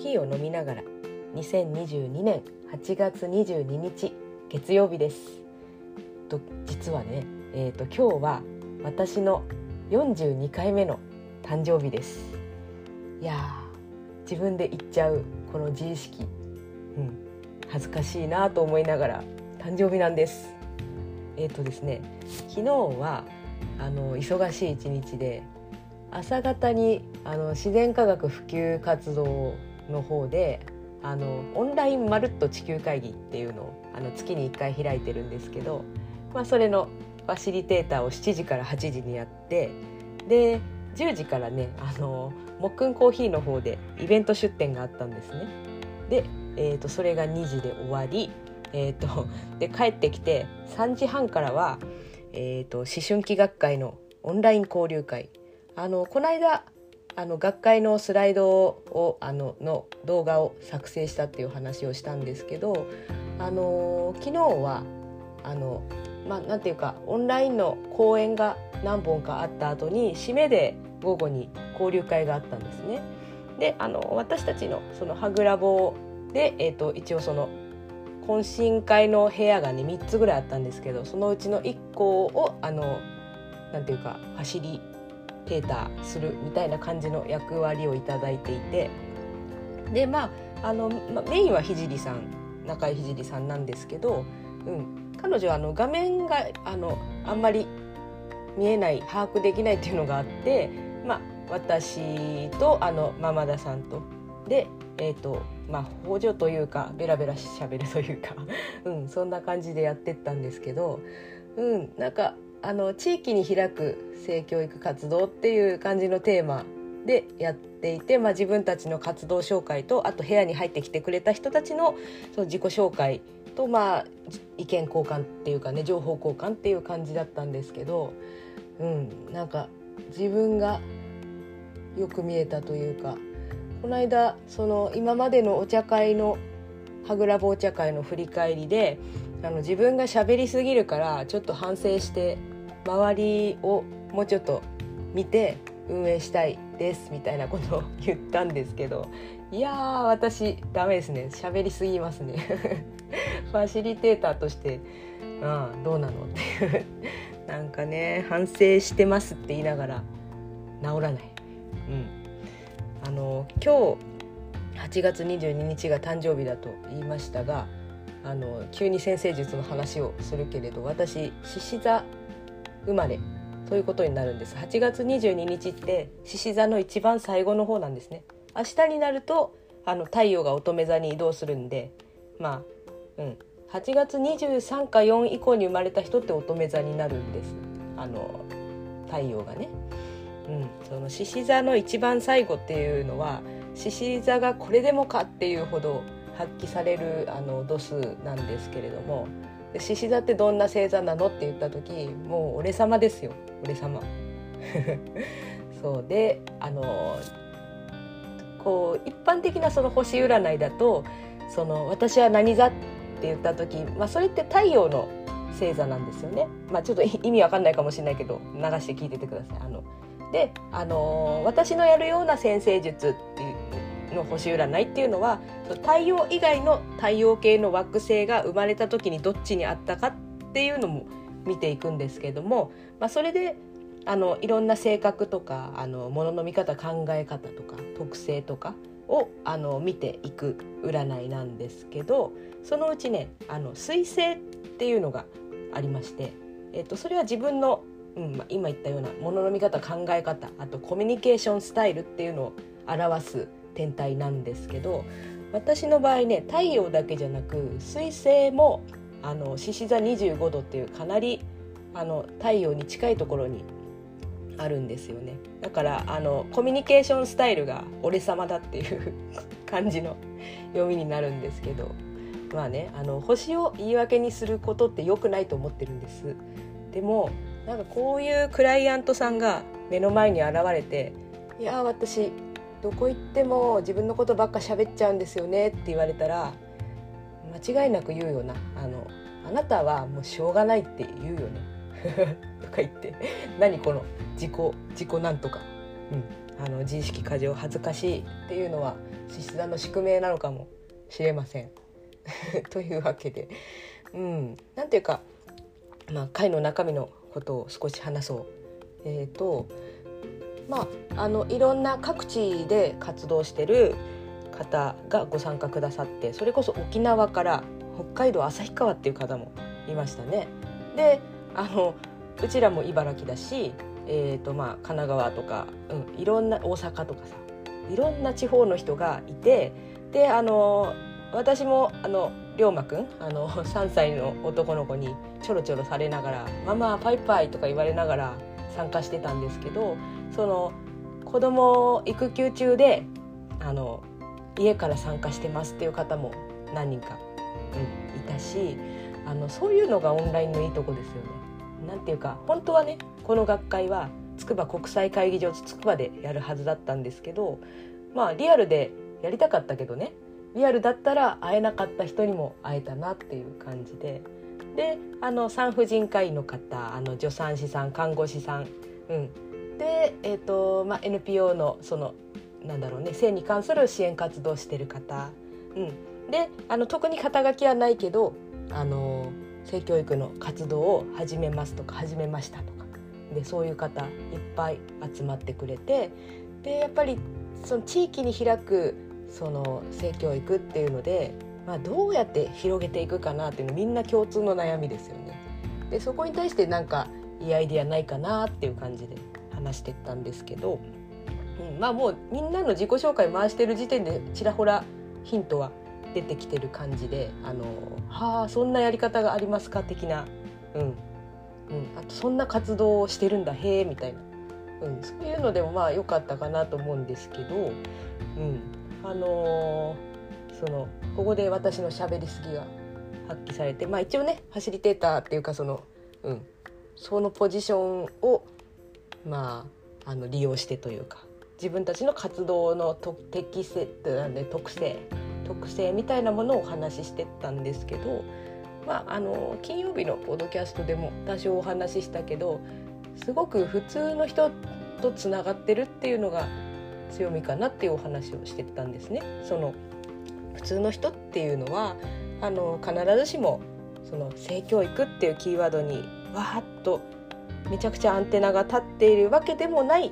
ヒーを飲みながら2022年8月22日月曜日です。と実はね、えーと、今日は私の42回目の誕生日です。いや自分で言っちゃうこの自意識、うん、恥ずかしいなと思いながら誕生日なんです。えっ、ー、とですね昨日はあの忙しい一日で朝方にあの自然科学普及活動の方であのオンラインまるっと地球会議っていうのをあの月に1回開いてるんですけど、まあ、それのファシリテーターを7時から8時にやってで10時からねあのもっくんコーヒーの方でイベント出店があったんですね。で、えーと、それが2時で終わり、えーと、で帰ってきて3時半からは、えーと思春期学会のオンライン交流会あのこの間あの学会のスライドをあのの動画を作成したっていう話をしたんですけど、あの昨日はあの、まあ、なんていうかオンラインの講演が何本かあった後に締めで午後に交流会があったんですね。であの私たちのそのハグラボで、えーと、一応その懇親会の部屋がね3つぐらいあったんですけどそのうちの1個をあのなんていうかファシリテーターするみたいな感じの役割を頂いていてでまああの、まメインは聖さん中井聖さんなんですけど、うん、彼女はあの画面があのあんまり見えない把握できないっていうのがあって、まあ、私とあのママ田さんとで、えーとまあ、補助というかベラベラしゃべるというか、うん、そんな感じでやってったんですけど、うん、なんかあの地域に開く性教育活動っていう感じのテーマでやっていて、まあ、自分たちの活動紹介とあと部屋に入ってきてくれた人たちのその自己紹介と、まあ、意見交換っていうかね情報交換っていう感じだったんですけど、うん、なんか自分がよく見えたというかこの間その今までのお茶会のはぐらぼお茶会の振り返りであの自分が喋りすぎるからちょっと反省して周りをもうちょっと見て運営したいですみたいなことを言ったんですけどいやー私ダメですね。喋りすぎますね。ファシリテーターとしてああどうなのっていう。なんかね反省してますって言いながら治らない、うん、あの今日8月22日が誕生日だと言いましたがあの急に先生術の話をするけれど私獅子座生まれということになるんです。8月22日って獅子座の一番最後の方なんですね。明日になるとあの太陽が乙女座に移動するんでまあうん。8月23か4以降に生まれた人って乙女座になるんです。あの太陽がね。うん、その獅子座の一番最後っていうのは獅子座がこれでもかっていうほど発揮されるあの度数なんですけれども獅子座ってどんな星座なのって言った時もう俺様ですよ。俺様。そうであのこう一般的なその星占いだとその私は何座って言った時、まあ、それって太陽の星座なんですよね、まあ、ちょっと意味わかんないかもしれないけど流して聞いててください。あので、あの私のやるような先生術っていうの星占いっていうのは太陽以外の太陽系の惑星が生まれた時にどっちにあったかっていうのも見ていくんですけども、まあ、それであのいろんな性格とかあのものの見方考え方とか特性とかをあの見ていく占いなんですけどそのうちねあの彗星っていうのがありまして、えっと、それは自分の、うんまあ、今言ったようなものの見方考え方あとコミュニケーションスタイルっていうのを表す天体なんですけど私の場合ね太陽だけじゃなく水星もあの獅子座25度っていうかなりあの太陽に近いところにあるんですよね。だからあのコミュニケーションスタイルが俺様だっていう 感じの読みになるんですけどまあねあの星を言い訳にすることって良くないと思ってるんです。でもなんかこういうクライアントさんが目の前に現れて「いや私どこ行っても自分のことばっか喋っちゃうんですよねって言われたら間違いなく言うよな。あのあなたはもうしょうがないって言うよね。とか言って。何この自己自己なんとか。うん、あの自意識過剰恥ずかしいっていうのは獅子座の宿命なのかもしれません。というわけで、うん、なんていうか、まあ、会の中身のことを少し話そう。えーとまあ、あのいろんな各地で活動してる方がご参加くださってそれこそ沖縄から北海道旭川っていう方もいましたね。であのうちらも茨城だし、えーとまあ、神奈川とか、うん、いろんな大阪とかさいろんな地方の人がいてであの私もあの龍馬くんあの 3歳の男の子にちょろちょろされながら「ママパイパイ」とか言われながら参加してたんですけどその子供育休中であの家から参加してますっていう方も何人か、うん、いたしあのそういうのがオンラインのいいとこですよね。なんていうか本当はねこの学会は筑波国際会議場筑波でやるはずだったんですけどまあリアルでやりたかったけどねリアルだったら会えなかった人にも会えたなっていう感じでであの産婦人科医の方あの助産師さん看護師さん、うん、で、えーとまあ、NPO のそのなんだろうね性に関する支援活動してる方、うん、であの特に肩書きはないけどあの性教育の活動を始めますとか始めましたとか。でそういう方いっぱい集まってくれて。でやっぱりその地域に開くその性教育っていうので、まあ、どうやって広げていくかなっていうのみんな共通の悩みですよね。でそこに対してなんかいいアイディアないかなっていう感じで。話してったんですけど、うん、まあもうみんなの自己紹介回してる時点でちらほらヒントは出てきてる感じで「あのはあそんなやり方がありますか」的な、うんうん、あと「そんな活動をしてるんだへえ」みたいな、うん、そういうのでもまあ良かったかなと思うんですけど、うん、あのー、そのここで私のしゃべりすぎが発揮されてまあ一応ねファシリテーターっていうかその、うん、そのポジションをまああの利用してというか自分たちの活動の適性なんで特性特性みたいなものをお話ししてったんですけど、まあ、あの金曜日のポッドキャストでも多少お話ししたけどすごく普通の人とつながってるっていうのが強みかなっていうお話をしてたんですね。その普通の人っていうのはあの必ずしもその性教育っていうキーワードにわーっとめちゃくちゃアンテナが立っているわけでもない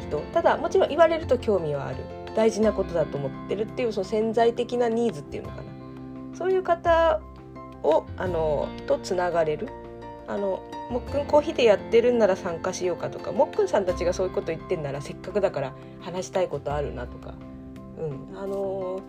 人。ただもちろん言われると興味はある。大事なことだと思ってるっていうその潜在的なニーズっていうのかな。そういう方をあのとつながれる。あのもっくんコーヒーでやってるんなら参加しようかとかもっくんさんたちがそういうこと言ってんならせっかくだから話したいことあるなとか、うん、あの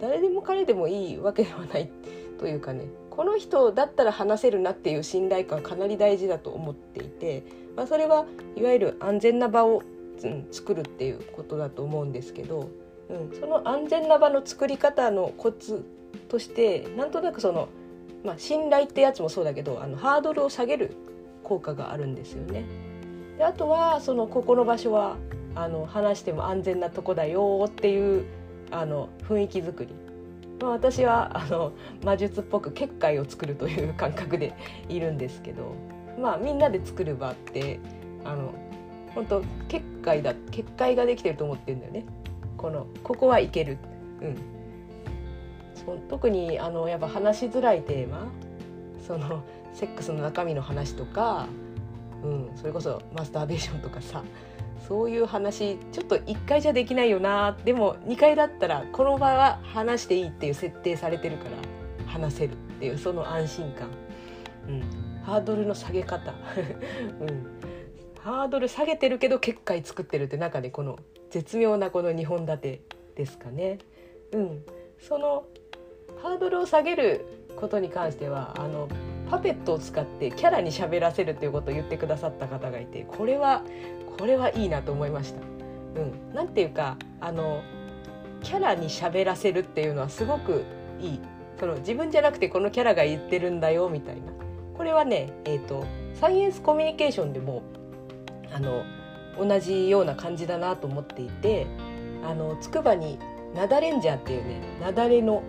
誰でも彼でもいいわけではないというかね。この人だったら話せるなっていう信頼感かなり大事だと思っていて、まあ、それはいわゆる安全な場をうん、作るっていうことだと思うんですけど、うん、その安全な場の作り方のコツとしてなんとなくその、まあ、信頼ってやつもそうだけどあのハードルを下げる効果があるんですよね。であとはそのここの場所はあの話しても安全なとこだよっていうあの雰囲気作り、まあ、私はあの魔術っぽく結界を作るという感覚でいるんですけど、まあ、みんなで作る場ってあの本当結界だ結界ができてると思ってるんだよね。このここはいける。うん。そ特にあのやっぱ話しづらいテーマ。そのセックスの中身の話とか、うん、それこそマスターベーションとかさ。そういう話ちょっと1回じゃできないよな。でも2回だったらこの場は話していいっていう設定されてるから話せるっていうその安心感、うん、ハードルの下げ方、うん、ハードル下げてるけど結界作ってるって中でこの絶妙なこの2本立てですかね。うん、そのハードルを下げることに関してはあのパペットを使ってキャラに喋らせるっていうことを言ってくださった方がいてこれはこれはいいなと思いました。うん、なんていうかあのキャラに喋らせるっていうのはすごくいい。その自分じゃなくてこのキャラが言ってるんだよみたいな。これはね、えーとサイエンスコミュニケーションでもあの同じような感じだなと思っていてあの筑波にナダレンジャーっていうねナダレの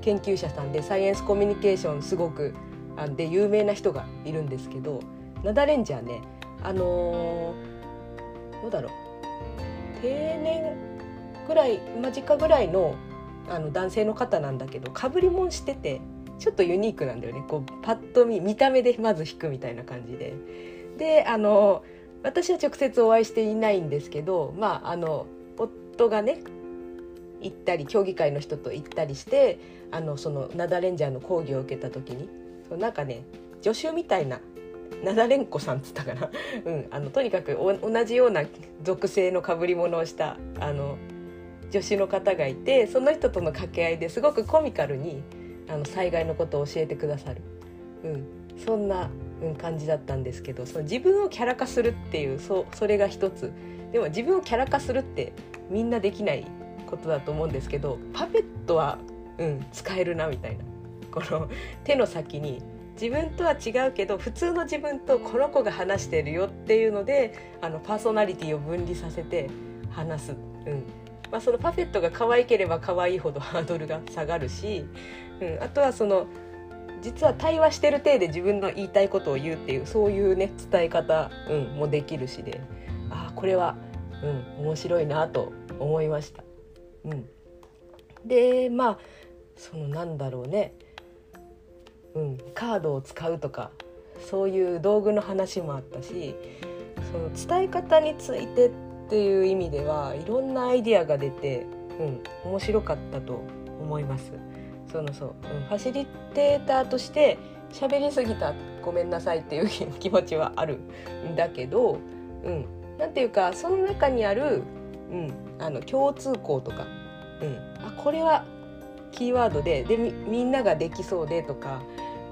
研究者さんでサイエンスコミュニケーションすごくで有名な人がいるんですけどナダレンジャーねあのー、どうだろう定年ぐらい間近ぐらいのあの男性の方なんだけどかぶりもんしててちょっとユニークなんだよね。こうパッと見見た目でまず引くみたいな感じで。であの私は直接お会いしていないんですけどまああの夫がね行ったり競技会の人と行ったりしてあのそのナダレンジャーの講義を受けた時にそうなんかね助手みたいなナダレンコさんっつったかな、うん、あのとにかく同じような属性の被り物をしたあの助手の方がいてその人との掛け合いですごくコミカルにあの災害のことを教えてくださる、うん、そんな、うん、感じだったんですけどその自分をキャラ化するっていうそそれが一つ。でも自分をキャラ化するってみんなできないことだと思うんですけどパペットは、うん、使えるなみたいな。この手の先に自分とは違うけど普通の自分とこの子が話してるよっていうのであのパーソナリティを分離させて話す、うん。まあ、そのパペットが可愛ければ可愛いほどハードルが下がるし、うん、あとはその実は対話してる体で自分の言いたいことを言うっていうそういうね伝え方、うん、もできるしでああこれは、うん、面白いなと思いました。うん、でまあそのなんだろうね、うん、カードを使うとかそういう道具の話もあったしその伝え方についてっていう意味ではいろんなアイディアが出て、うん、面白かったと思います。そのそう、うん、ファシリテーターとして喋りすぎたごめんなさいっていう 気持ちはあるんだけど、うん、なんていうかその中にある、うん、あの共通項とか、うん、あこれはキーワードででみんなができそうでとか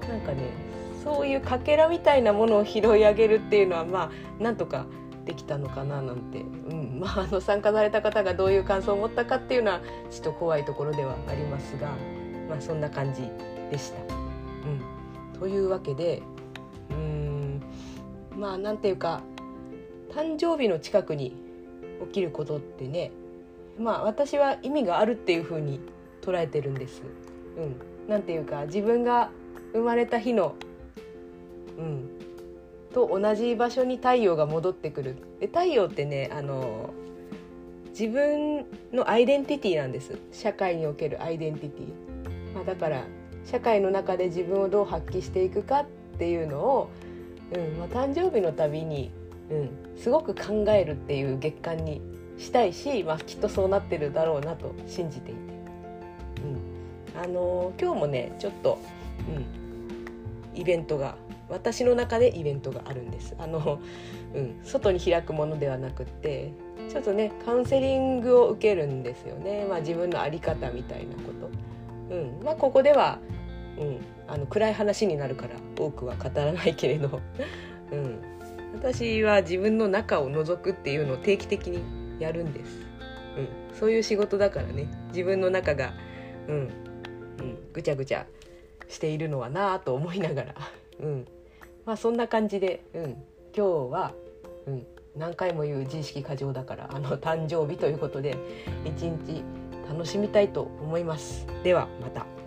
なんかねそういうかけらみたいなものを拾い上げるっていうのはまあなんとかできたのかななんて、うんまあ、あの参加された方がどういう感想を持ったかっていうのはちょっと怖いところではありますが、まあ、そんな感じでした。うん、というわけでうんまあなんていうか誕生日の近くに起きることってねまあ私は意味があるっていうふうに捉えてるんです。うん、なんていうか自分が生まれた日の、うん、と同じ場所に太陽が戻ってくる。で太陽ってねあの自分のアイデンティティなんです。社会におけるアイデンティティ、まあ、だから社会の中で自分をどう発揮していくかっていうのを、うんまあ、誕生日のたびに、うん、すごく考えるっていう月間にしたいし、まあ、きっとそうなってるだろうなと信じていて、うん、あの今日もねちょっと、うん、イベントが私の中でイベントがあるんです。あの、うん、外に開くものではなくってちょっとねカウンセリングを受けるんですよね、まあ、自分の在り方みたいなこと、うんまあ、ここでは、うん、あの暗い話になるから多くは語らないけれど、うん、私は自分の中を覗くっていうのを定期的にやるんです、うん、そういう仕事だからね。自分の中が、うんうん、ぐちゃぐちゃしているのはなあと思いながら うん、まあそんな感じで、うん、今日は、うん、何回も言う自意識過剰だからあの誕生日ということで一日楽しみたいと思います。ではまた。